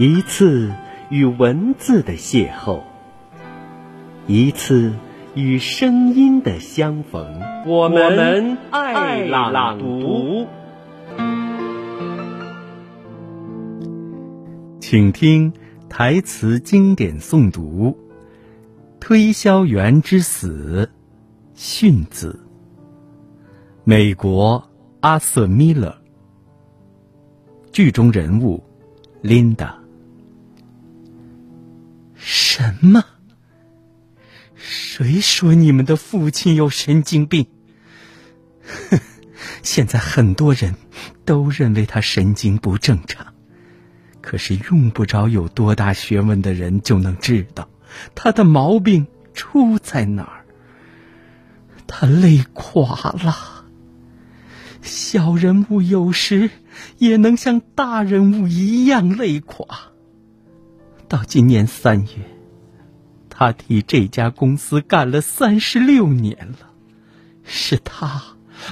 一次与文字的邂逅，一次与声音的相逢。我们爱朗读，请听台词经典诵读《推销员之死》，训子。美国阿瑟·米勒。剧中人物琳达。什么？谁说你们的父亲有神经病？哼！现在很多人都认为他神经不正常，可是用不着有多大学问的人就能知道他的毛病出在哪儿。他累垮了。小人物有时也能像大人物一样累垮。到今年三月，他替这家公司干了三十六年了，是他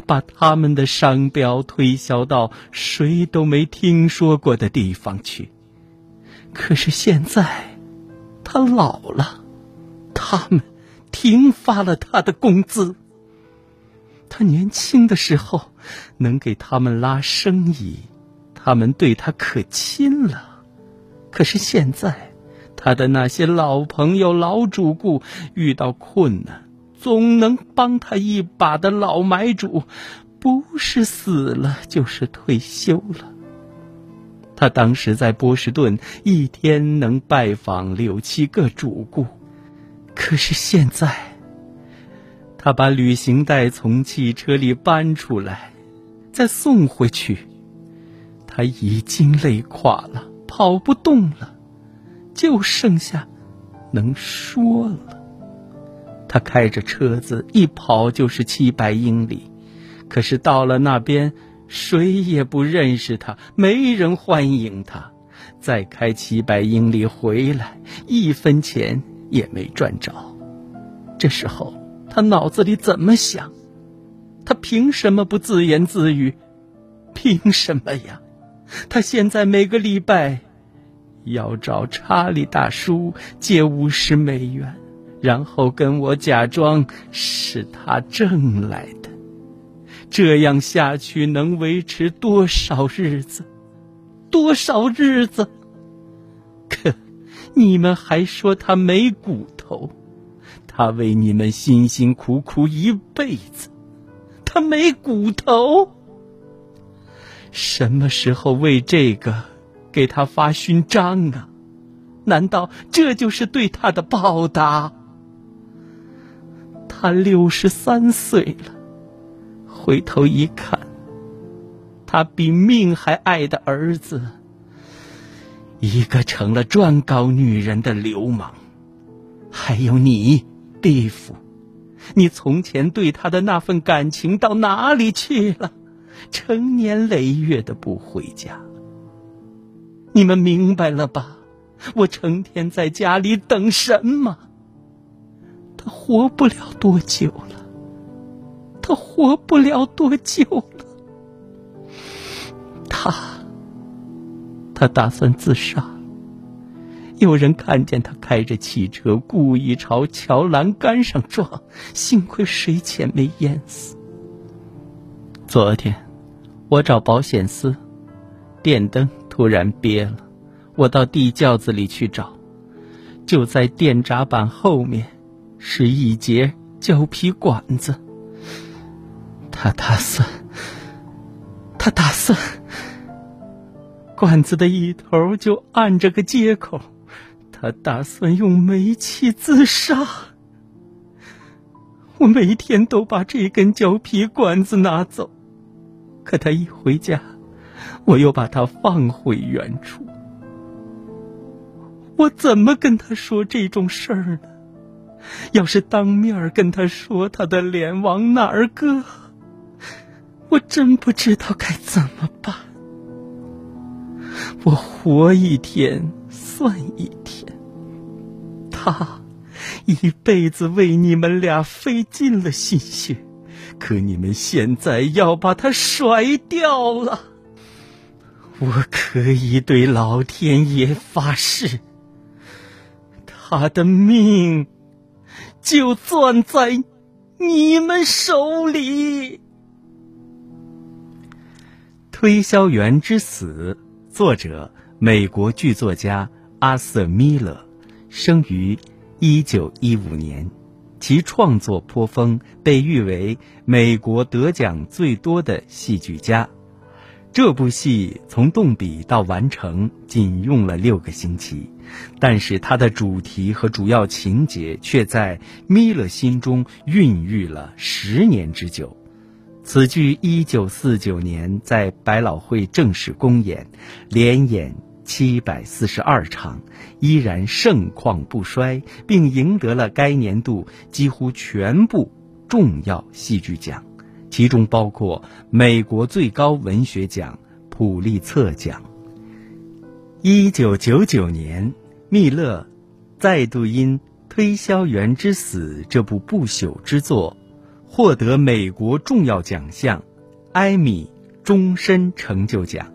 把他们的商标推销到谁都没听说过的地方去。可是现在，他老了，他们停发了他的工资。他年轻的时候能给他们拉生意，他们对他可亲了。可是现在，他的那些老朋友、老主顾遇到困难，总能帮他一把的老买主，不是死了就是退休了。他当时在波士顿，一天能拜访六七个主顾，可是现在。他把旅行袋从汽车里搬出来，再送回去。他已经累垮了，跑不动了，就剩下能说了。他开着车子一跑就是七百英里，可是到了那边，谁也不认识他，没人欢迎他。再开七百英里回来，一分钱也没赚着。这时候。他脑子里怎么想？他凭什么不自言自语？凭什么呀？他现在每个礼拜要找查理大叔借五十美元，然后跟我假装是他挣来的。这样下去能维持多少日子？多少日子？可你们还说他没骨头？他为你们辛辛苦苦一辈子，他没骨头。什么时候为这个给他发勋章啊？难道这就是对他的报答？他六十三岁了，回头一看，他比命还爱的儿子，一个成了专搞女人的流氓，还有你。地府，你从前对他的那份感情到哪里去了？成年累月的不回家，你们明白了吧？我成天在家里等什么？他活不了多久了，他活不了多久了。他，他打算自杀。有人看见他开着汽车，故意朝桥栏杆上撞，幸亏水浅没淹死。昨天，我找保险丝，电灯突然憋了，我到地窖子里去找，就在电闸板后面，是一节胶皮管子。他打算，他打算，管子的一头就按着个接口。他打算用煤气自杀。我每天都把这根胶皮管子拿走，可他一回家，我又把它放回原处。我怎么跟他说这种事儿呢？要是当面跟他说，他的脸往哪儿搁？我真不知道该怎么办。我活一天算一天。他一辈子为你们俩费尽了心血，可你们现在要把他甩掉了。我可以对老天爷发誓，他的命就攥在你们手里。推销员之死，作者美国剧作家阿瑟·米勒，生于一九一五年。其创作颇丰，被誉为美国得奖最多的戏剧家。这部戏从动笔到完成仅用了六个星期，但是它的主题和主要情节却在米勒心中孕育了十年之久。此剧一九四九年在百老汇正式公演，连演七百四十二场，依然盛况不衰，并赢得了该年度几乎全部重要戏剧奖。其中包括美国最高文学奖普利策奖。一九九九年，密勒再度因《推销员之死》这部不朽之作，获得美国重要奖项——艾米终身成就奖。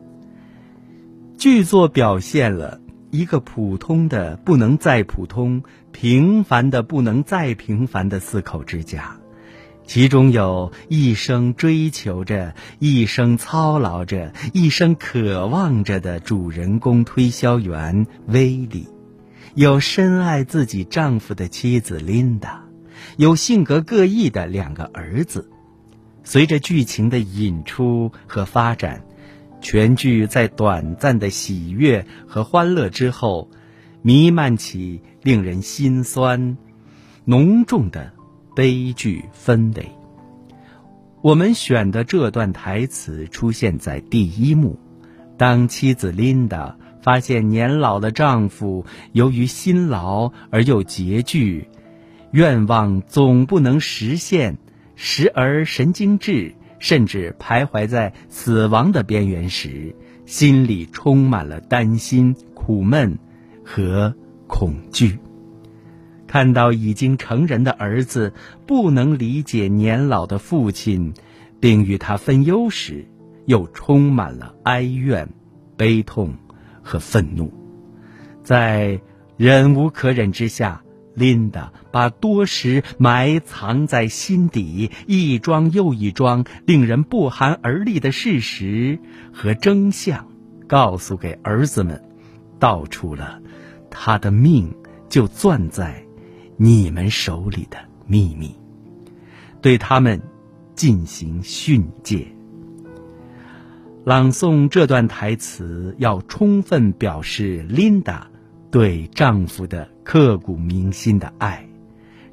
剧作表现了一个普通的不能再普通、平凡的不能再平凡的四口之家。其中有一生追求着、一生操劳着、一生渴望着的主人公推销员威利，有深爱自己丈夫的妻子琳达，有性格各异的两个儿子。随着剧情的引出和发展，全剧在短暂的喜悦和欢乐之后，弥漫起令人心酸、浓重的。悲剧氛围。我们选的这段台词出现在第一幕，当妻子琳达发现年老的丈夫由于辛劳而又拮据，愿望总不能实现，时而神经质，甚至徘徊在死亡的边缘时，心里充满了担心、苦闷和恐惧。看到已经成人的儿子不能理解年老的父亲，并与他分忧时，又充满了哀怨、悲痛和愤怒。在忍无可忍之下，琳达把多时埋藏在心底、一桩又一桩令人不寒而栗的事实和真相，告诉给儿子们，道出了他的命就攥在。你们手里的秘密，对他们进行训诫。朗诵这段台词，要充分表示琳达对丈夫的刻骨铭心的爱，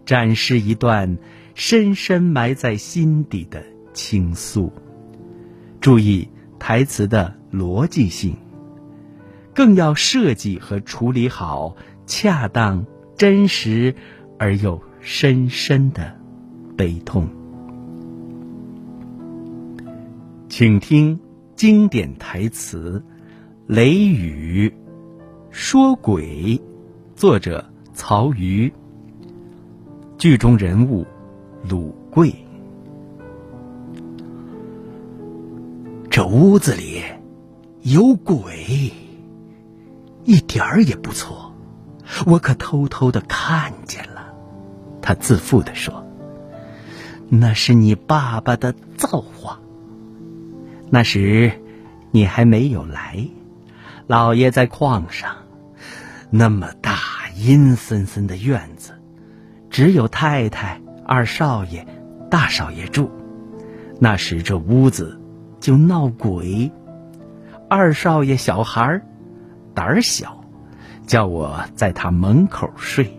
展示一段深深埋在心底的倾诉。注意台词的逻辑性，更要设计和处理好恰当、真实。而又深深的悲痛，请听经典台词《雷雨》，说鬼，作者曹禺，剧中人物鲁贵。这屋子里有鬼，一点儿也不错，我可偷偷的看见了。他自负的说：“那是你爸爸的造化。那时你还没有来，老爷在矿上，那么大阴森森的院子，只有太太、二少爷、大少爷住。那时这屋子就闹鬼。二少爷小孩胆小，叫我在他门口睡。”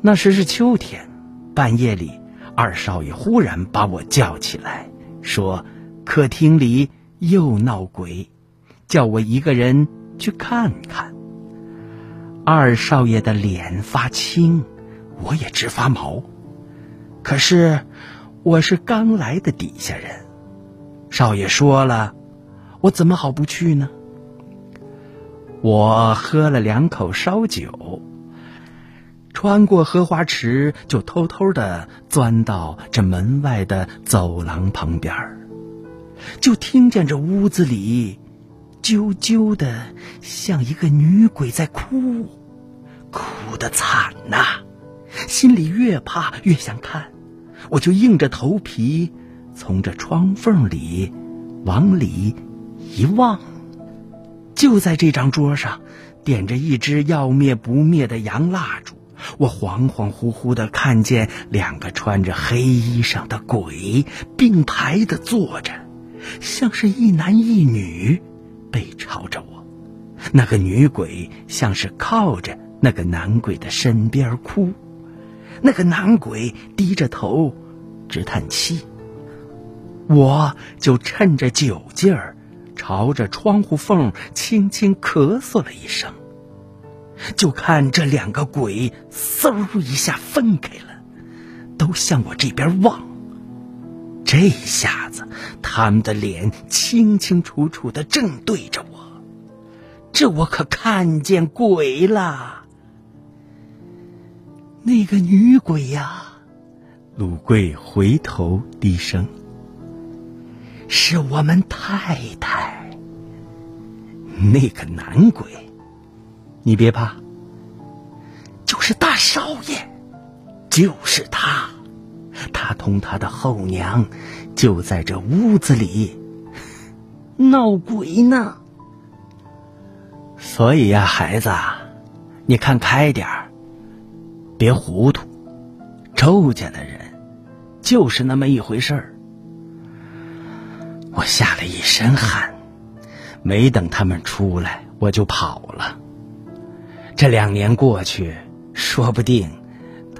那时是秋天，半夜里，二少爷忽然把我叫起来，说：“客厅里又闹鬼，叫我一个人去看看。”二少爷的脸发青，我也直发毛。可是我是刚来的底下人，少爷说了，我怎么好不去呢？我喝了两口烧酒。穿过荷花池，就偷偷的钻到这门外的走廊旁边儿就听见这屋子里啾啾的，像一个女鬼在哭，哭得惨呐！心里越怕越想看，我就硬着头皮从这窗缝里往里一望，就在这张桌上点着一支要灭不灭的洋蜡烛。我恍恍惚惚的看见两个穿着黑衣裳的鬼并排的坐着，像是一男一女，背朝着我。那个女鬼像是靠着那个男鬼的身边哭，那个男鬼低着头直叹气。我就趁着酒劲儿，朝着窗户缝轻轻咳嗽了一声。就看这两个鬼嗖一下分开了，都向我这边望。这下子，他们的脸清清楚楚的正对着我，这我可看见鬼了。那个女鬼呀，鲁贵回头低声：“是我们太太。”那个男鬼。你别怕，就是大少爷，就是他，他同他的后娘就在这屋子里闹鬼呢。所以呀，孩子，你看开点儿，别糊涂。周家的人就是那么一回事儿。我吓了一身汗，没等他们出来，我就跑了。这两年过去，说不定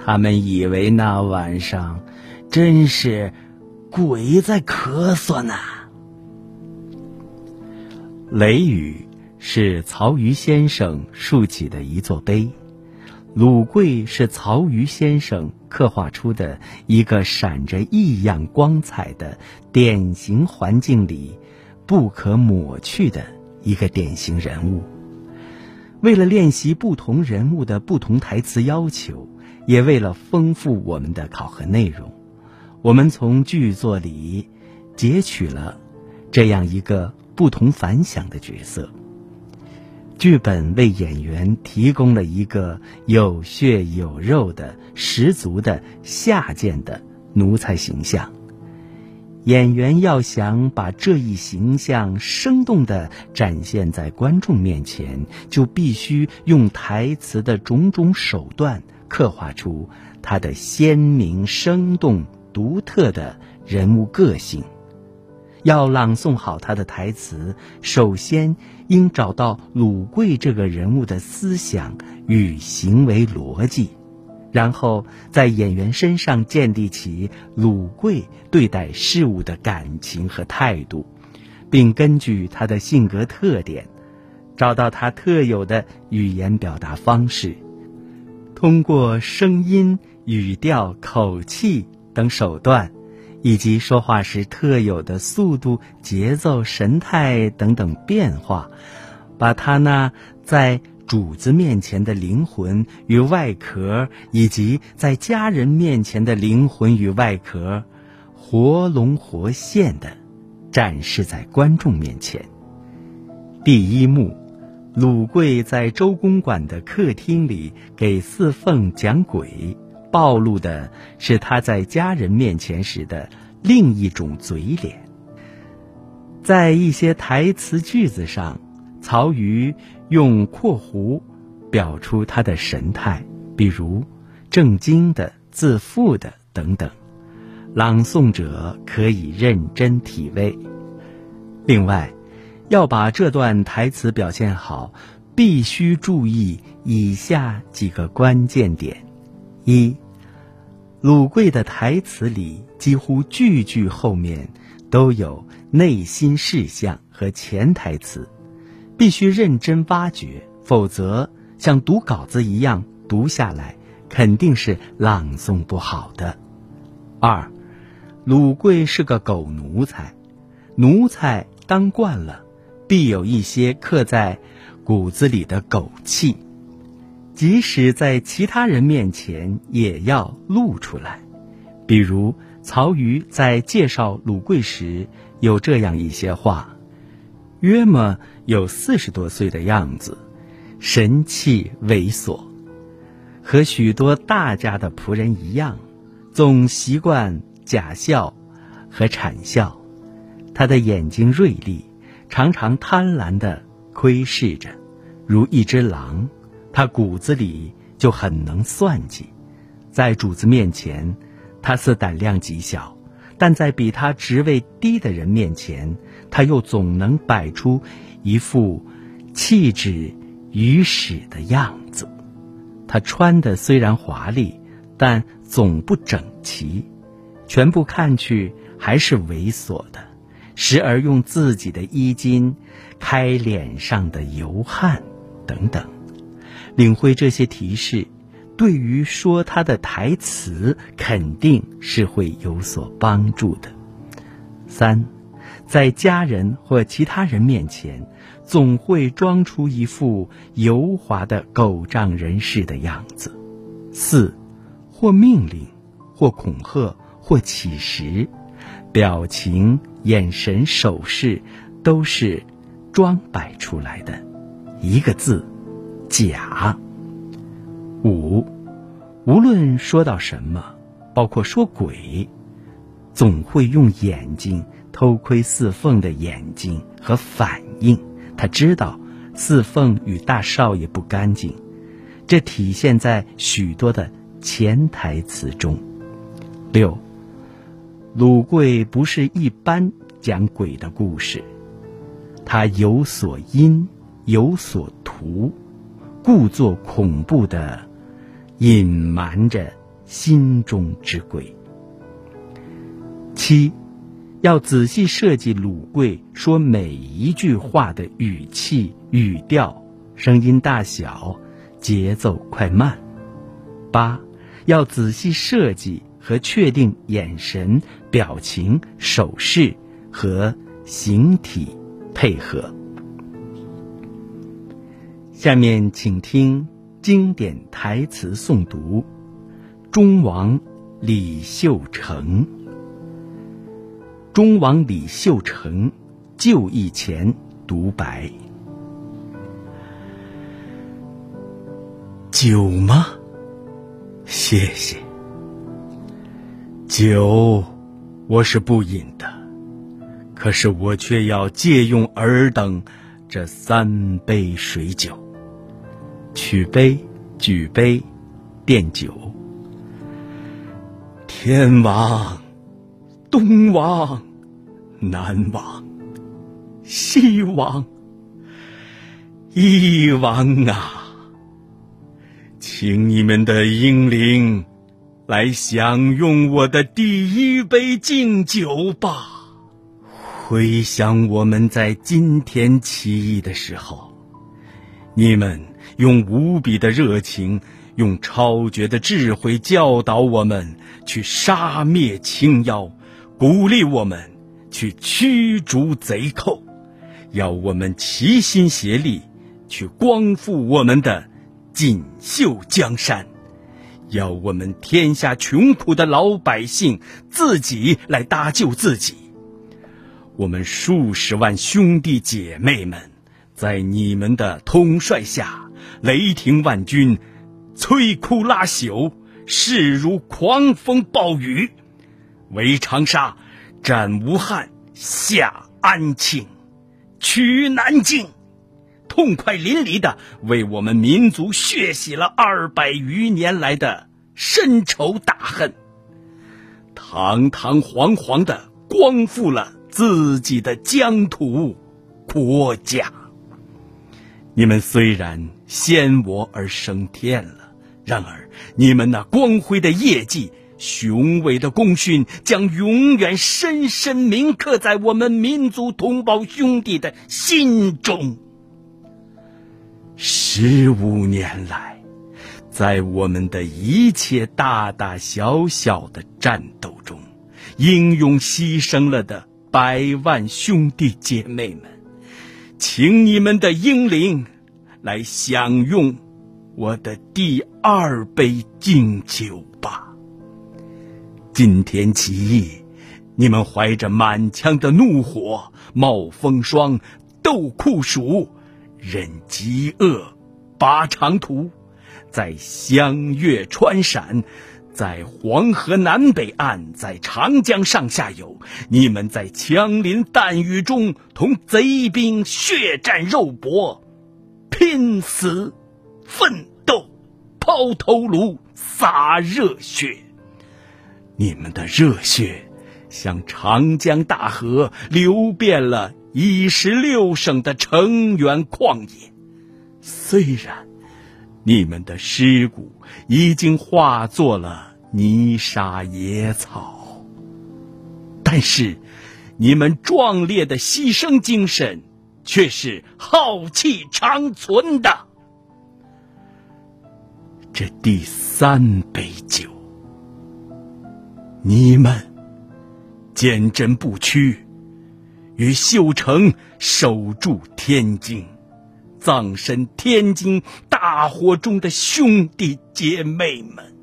他们以为那晚上真是鬼在咳嗽呢。雷雨是曹禺先生竖起的一座碑，鲁贵是曹禺先生刻画出的一个闪着异样光彩的典型环境里不可抹去的一个典型人物。为了练习不同人物的不同台词要求，也为了丰富我们的考核内容，我们从剧作里截取了这样一个不同凡响的角色。剧本为演员提供了一个有血有肉的、十足的下贱的奴才形象。演员要想把这一形象生动地展现在观众面前，就必须用台词的种种手段刻画出他的鲜明、生动、独特的人物个性。要朗诵好他的台词，首先应找到鲁贵这个人物的思想与行为逻辑。然后在演员身上建立起鲁贵对待事物的感情和态度，并根据他的性格特点，找到他特有的语言表达方式，通过声音、语调、口气等手段，以及说话时特有的速度、节奏、神态等等变化，把他那在。主子面前的灵魂与外壳，以及在家人面前的灵魂与外壳，活龙活现的展示在观众面前。第一幕，鲁贵在周公馆的客厅里给四凤讲鬼，暴露的是他在家人面前时的另一种嘴脸。在一些台词句子上。曹禺用括弧表出他的神态，比如正经的、自负的等等，朗诵者可以认真体味。另外，要把这段台词表现好，必须注意以下几个关键点：一，鲁贵的台词里几乎句句后面都有内心事项和潜台词。必须认真挖掘，否则像读稿子一样读下来，肯定是朗诵不好的。二，鲁贵是个狗奴才，奴才当惯了，必有一些刻在骨子里的狗气，即使在其他人面前也要露出来。比如曹禺在介绍鲁贵时，有这样一些话：约么有四十多岁的样子，神气猥琐，和许多大家的仆人一样，总习惯假笑和谄笑。他的眼睛锐利，常常贪婪地窥视着，如一只狼。他骨子里就很能算计，在主子面前，他似胆量极小。但在比他职位低的人面前，他又总能摆出一副气质愚使的样子。他穿的虽然华丽，但总不整齐，全部看去还是猥琐的。时而用自己的衣襟开脸上的油汗，等等。领会这些提示。对于说他的台词，肯定是会有所帮助的。三，在家人或其他人面前，总会装出一副油滑的狗仗人势的样子。四，或命令，或恐吓，或乞食，表情、眼神、手势，都是装摆出来的。一个字，假。五，无论说到什么，包括说鬼，总会用眼睛偷窥四凤的眼睛和反应。他知道四凤与大少爷不干净，这体现在许多的潜台词中。六，鲁贵不是一般讲鬼的故事，他有所因，有所图，故作恐怖的。隐瞒着心中之鬼。七，要仔细设计鲁贵说每一句话的语气、语调、声音大小、节奏快慢。八，要仔细设计和确定眼神、表情、手势和形体配合。下面请听。经典台词诵读：忠王李秀成。忠王李秀成就义前独白：酒吗？谢谢。酒我是不饮的，可是我却要借用尔等这三杯水酒。取杯，举杯，奠酒。天王，东王，南王，西王，一王啊！请你们的英灵来享用我的第一杯敬酒吧。回想我们在今天起义的时候，你们。用无比的热情，用超绝的智慧教导我们去杀灭清妖，鼓励我们去驱逐贼寇，要我们齐心协力去光复我们的锦绣江山，要我们天下穷苦的老百姓自己来搭救自己。我们数十万兄弟姐妹们，在你们的统帅下。雷霆万钧，摧枯拉朽，势如狂风暴雨，围长沙，斩吴汉，下安庆，取南京，痛快淋漓的为我们民族血洗了二百余年来的深仇大恨，堂堂皇皇的光复了自己的疆土国家。你们虽然先我而升天了，然而你们那光辉的业绩、雄伟的功勋，将永远深深铭刻在我们民族同胞兄弟的心中。十五年来，在我们的一切大大小小的战斗中，英勇牺牲了的百万兄弟姐妹们。请你们的英灵来享用我的第二杯敬酒吧。今天起义，你们怀着满腔的怒火，冒风霜，斗酷暑，忍饥饿，拔长途，在湘粤川陕，在黄河南北岸，在长江上下游，你们在枪林弹雨中同贼兵血战肉搏，拼死奋斗，抛头颅，洒热血。你们的热血。像长江大河流遍了一十六省的城原旷野，虽然你们的尸骨已经化作了泥沙野草，但是你们壮烈的牺牲精神却是浩气长存的。这第三杯酒，你们。坚贞不屈，与秀成守住天津，葬身天津大火中的兄弟姐妹们，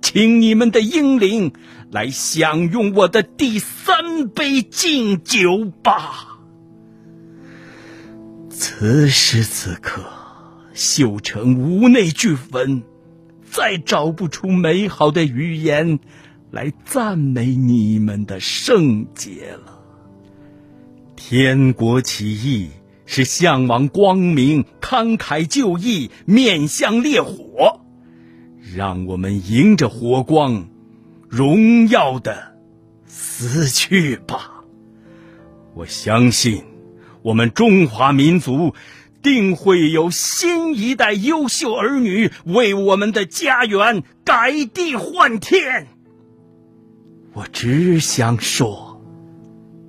请你们的英灵来享用我的第三杯敬酒吧。此时此刻，秀成无内俱焚，再找不出美好的语言。来赞美你们的圣洁了。天国起义是向往光明、慷慨就义、面向烈火，让我们迎着火光，荣耀的死去吧！我相信，我们中华民族定会有新一代优秀儿女为我们的家园改地换天。我只想说，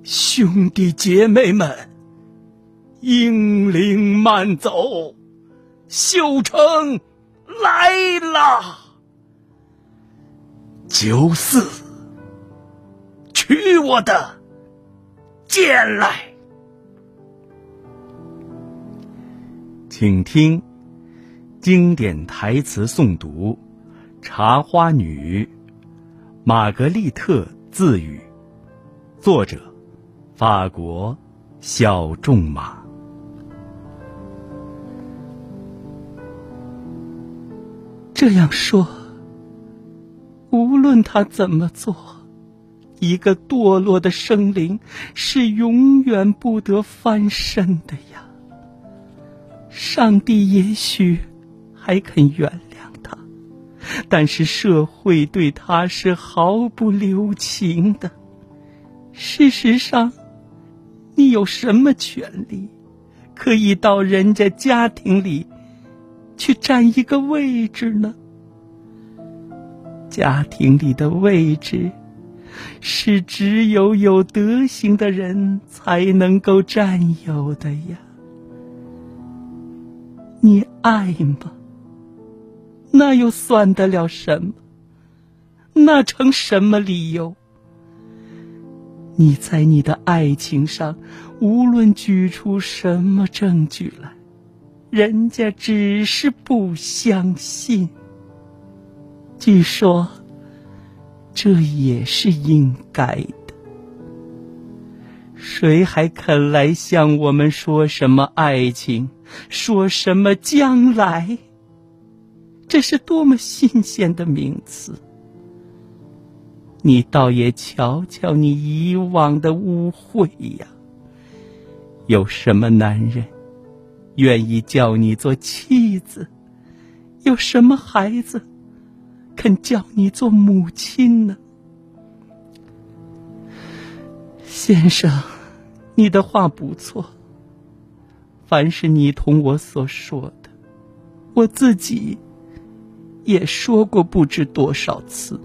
兄弟姐妹们，英灵慢走，修成来了。九四，取我的剑来，请听经典台词诵读，《茶花女》。玛格丽特自语，作者，法国小仲马。这样说，无论他怎么做，一个堕落的生灵是永远不得翻身的呀。上帝也许还肯原谅他。但是社会对他是毫不留情的。事实上，你有什么权利，可以到人家家庭里去占一个位置呢？家庭里的位置，是只有有德行的人才能够占有的呀。你爱吗？那又算得了什么？那成什么理由？你在你的爱情上，无论举出什么证据来，人家只是不相信。据说，这也是应该的。谁还肯来向我们说什么爱情，说什么将来？这是多么新鲜的名词！你倒也瞧瞧你以往的污秽呀！有什么男人愿意叫你做妻子？有什么孩子肯叫你做母亲呢？先生，你的话不错。凡是你同我所说的，我自己。也说过不知多少次。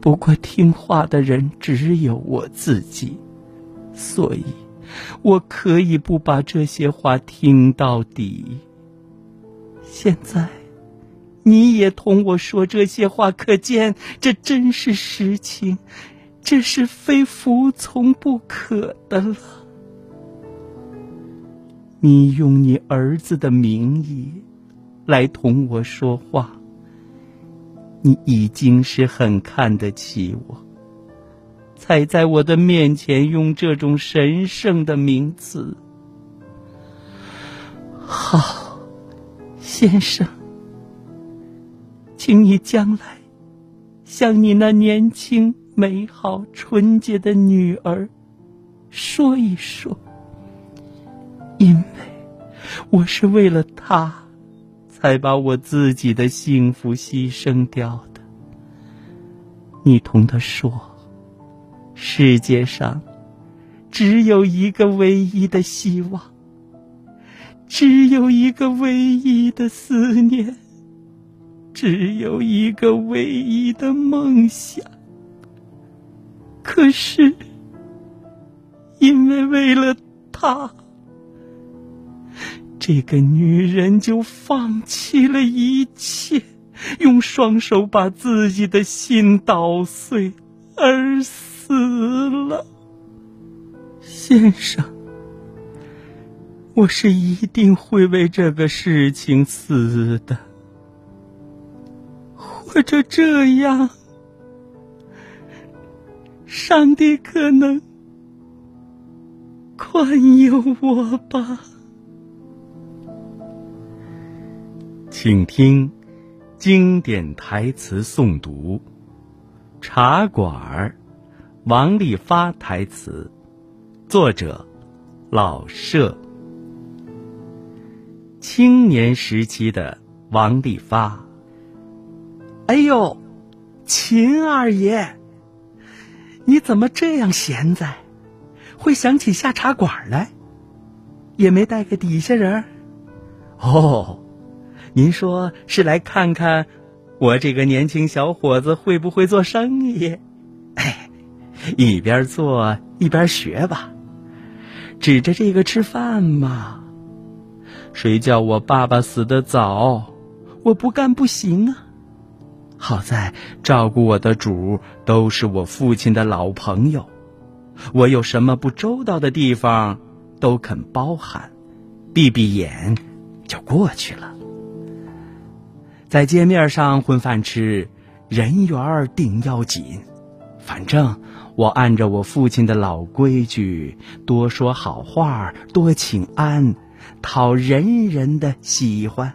不过听话的人只有我自己，所以我可以不把这些话听到底。现在你也同我说这些话，可见这真是实情，这是非服从不可的了。你用你儿子的名义。来同我说话，你已经是很看得起我，才在我的面前用这种神圣的名词。好，先生，请你将来向你那年轻、美好、纯洁的女儿说一说，因为我是为了他，才把我自己的幸福牺牲掉的。你同他说。世界上只有一个唯一的希望，只有一个唯一的思念，只有一个唯一的梦想。可是，因为为了他，这个女人就放弃了一切，用双手把自己的心捣碎，而死。了，先生，我是一定会为这个事情死的，或者这样，上帝可能宽宥我吧。请听经典台词诵读，《茶馆儿》。王利发台词，作者老舍。青年时期的王利发。哎呦，秦二爷，你怎么这样闲在？会想起下茶馆来？也没带个底下人？哦，您说是来看看我这个年轻小伙子会不会做生意？哎。一边做一边学吧，指着这个吃饭嘛。谁叫我爸爸死的早，我不干不行啊。好在照顾我的主都是我父亲的老朋友，我有什么不周到的地方，都肯包涵，闭闭眼就过去了。在街面上混饭吃，人缘定要紧，反正。我按照我父亲的老规矩，多说好话，多请安，讨人人的喜欢，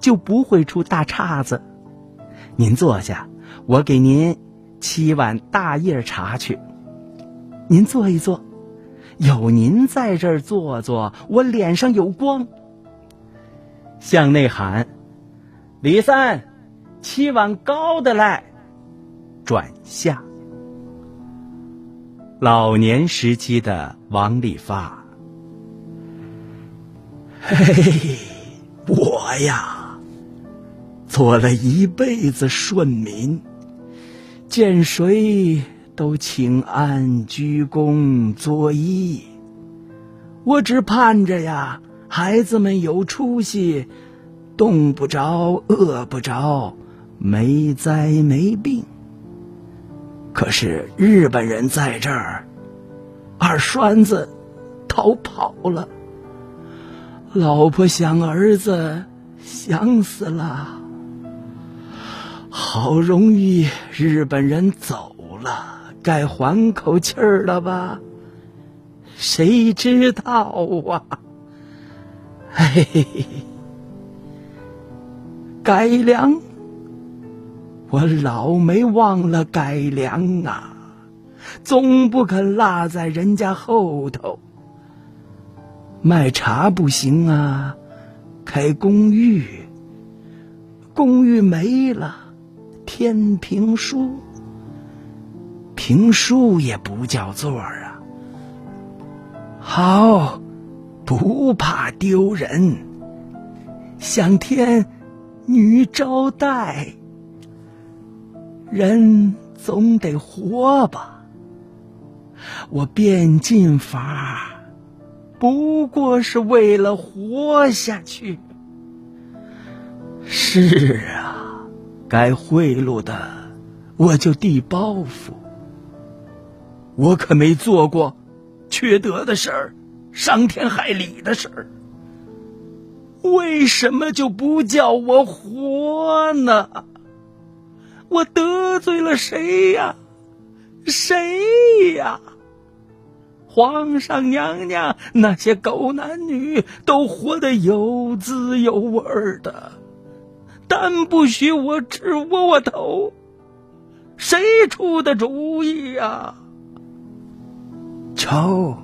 就不会出大岔子。您坐下，我给您沏碗大叶茶去。您坐一坐，有您在这儿坐坐，我脸上有光。向内喊：“李三，沏碗高的来。”转向。老年时期的王利发，嘿嘿，我呀，做了一辈子顺民，见谁都请安、鞠躬、作揖。我只盼着呀，孩子们有出息，冻不着、饿不着，没灾没病。可是日本人在这儿，二栓子逃跑了，老婆想儿子想死了，好容易日本人走了，该缓口气儿了吧？谁知道啊？嘿嘿嘿，改良。我老没忘了改良啊，总不肯落在人家后头。卖茶不行啊，开公寓，公寓没了，添评书，评书也不叫座啊。好，不怕丢人，想添女招待。人总得活吧，我变进法，不过是为了活下去。是啊，该贿赂的，我就递包袱。我可没做过缺德的事儿，伤天害理的事儿。为什么就不叫我活呢？我得罪了谁呀？谁呀？皇上娘娘那些狗男女都活得有滋有味的，但不许我吃窝窝头。谁出的主意呀？瞧，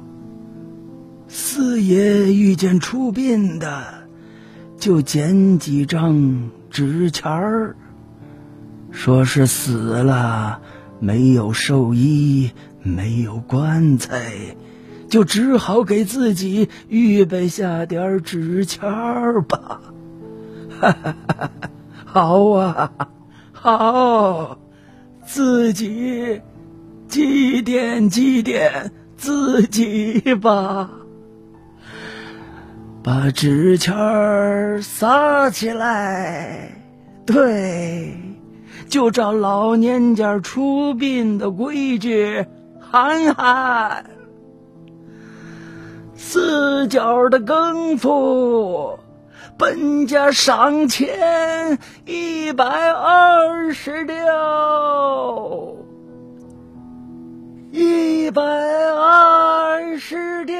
四爷遇见出殡的，就捡几张纸钱儿，说是死了，没有寿衣，没有棺材。就只好给自己预备下点纸钱儿吧。哈哈哈！好啊，好，自己祭奠祭奠自己吧。把纸钱儿撒起来，对，就照老年家出殡的规矩喊喊。四角的更夫，本家赏钱一百二十吊，一百二十吊。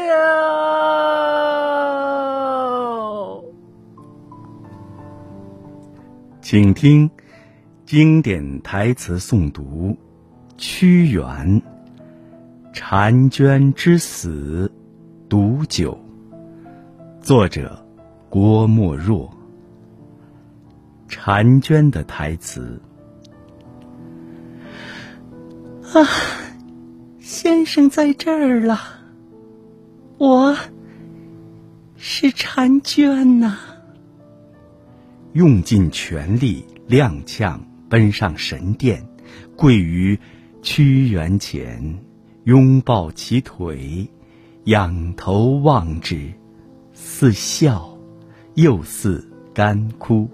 请听经典台词诵读：屈原《婵娟之死》。毒酒。作者：郭沫若。婵娟的台词：啊，先生在这儿了。我是婵娟呐。用尽全力踉跄奔上神殿，跪于屈原前，拥抱其腿。仰头望之，似笑，又似干枯。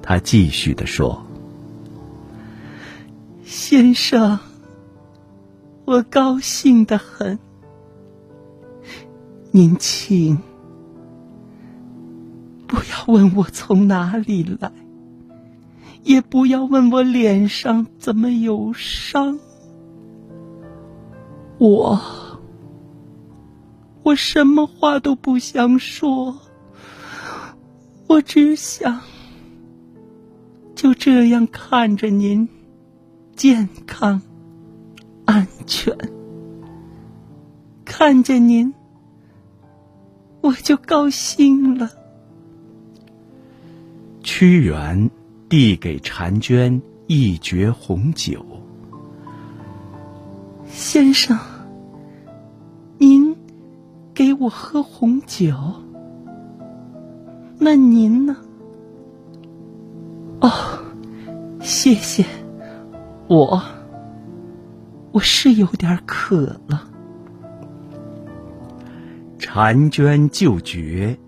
他继续的说：“先生，我高兴的很。您请，不要问我从哪里来，也不要问我脸上怎么有伤。我。”我什么话都不想说，我只想就这样看着您健康、安全，看见您我就高兴了。屈原递给婵娟一爵红酒，先生。您给我喝红酒，那您呢？哦，谢谢，我我是有点渴了。婵娟就觉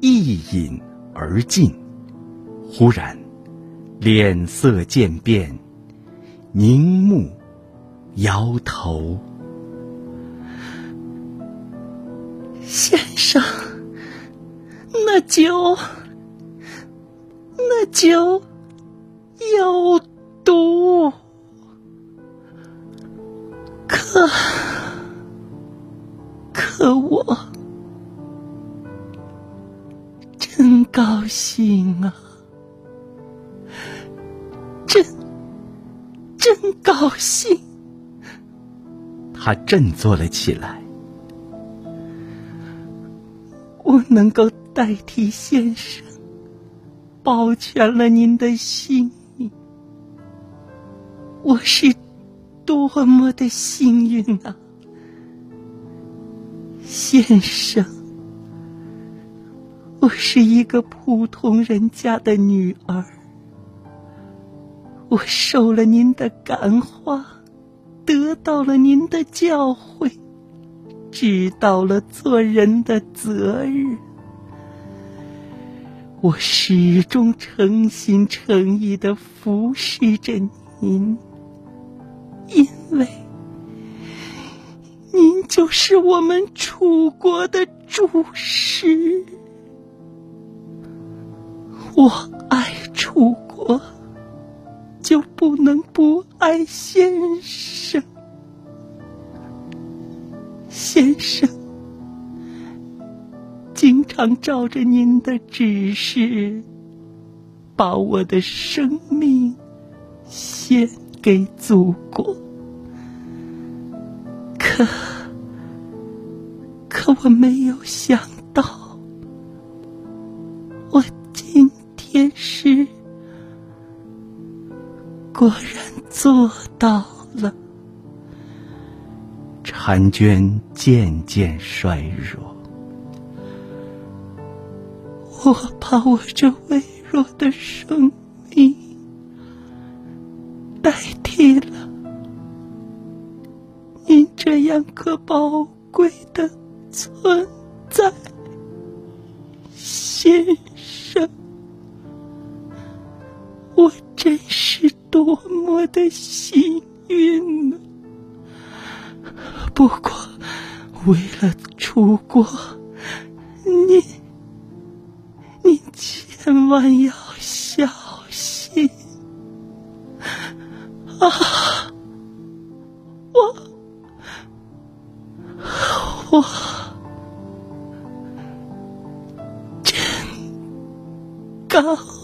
一饮而尽，忽然脸色渐变，凝目摇头。先生，那酒，那酒有毒，可可我真高兴啊，真真高兴。他振作了起来。我能够代替先生保全了您的性命，我是多么的幸运啊，先生！我是一个普通人家的女儿，我受了您的感化，得到了您的教诲。知道了做人的责任，我始终诚心诚意的服侍着您，因为您就是我们楚国的主食。我爱楚国就不能不爱先生。先生经常照着您的指示把我的生命献给祖国。可，可我没有想到，我今天是果然做到了。婵娟渐渐衰弱，我把我这微弱的生命代替了您这样可宝贵的存在，先生，我真是多么的幸运呢！不过，为了出国，您您千万要小啊！我我真高。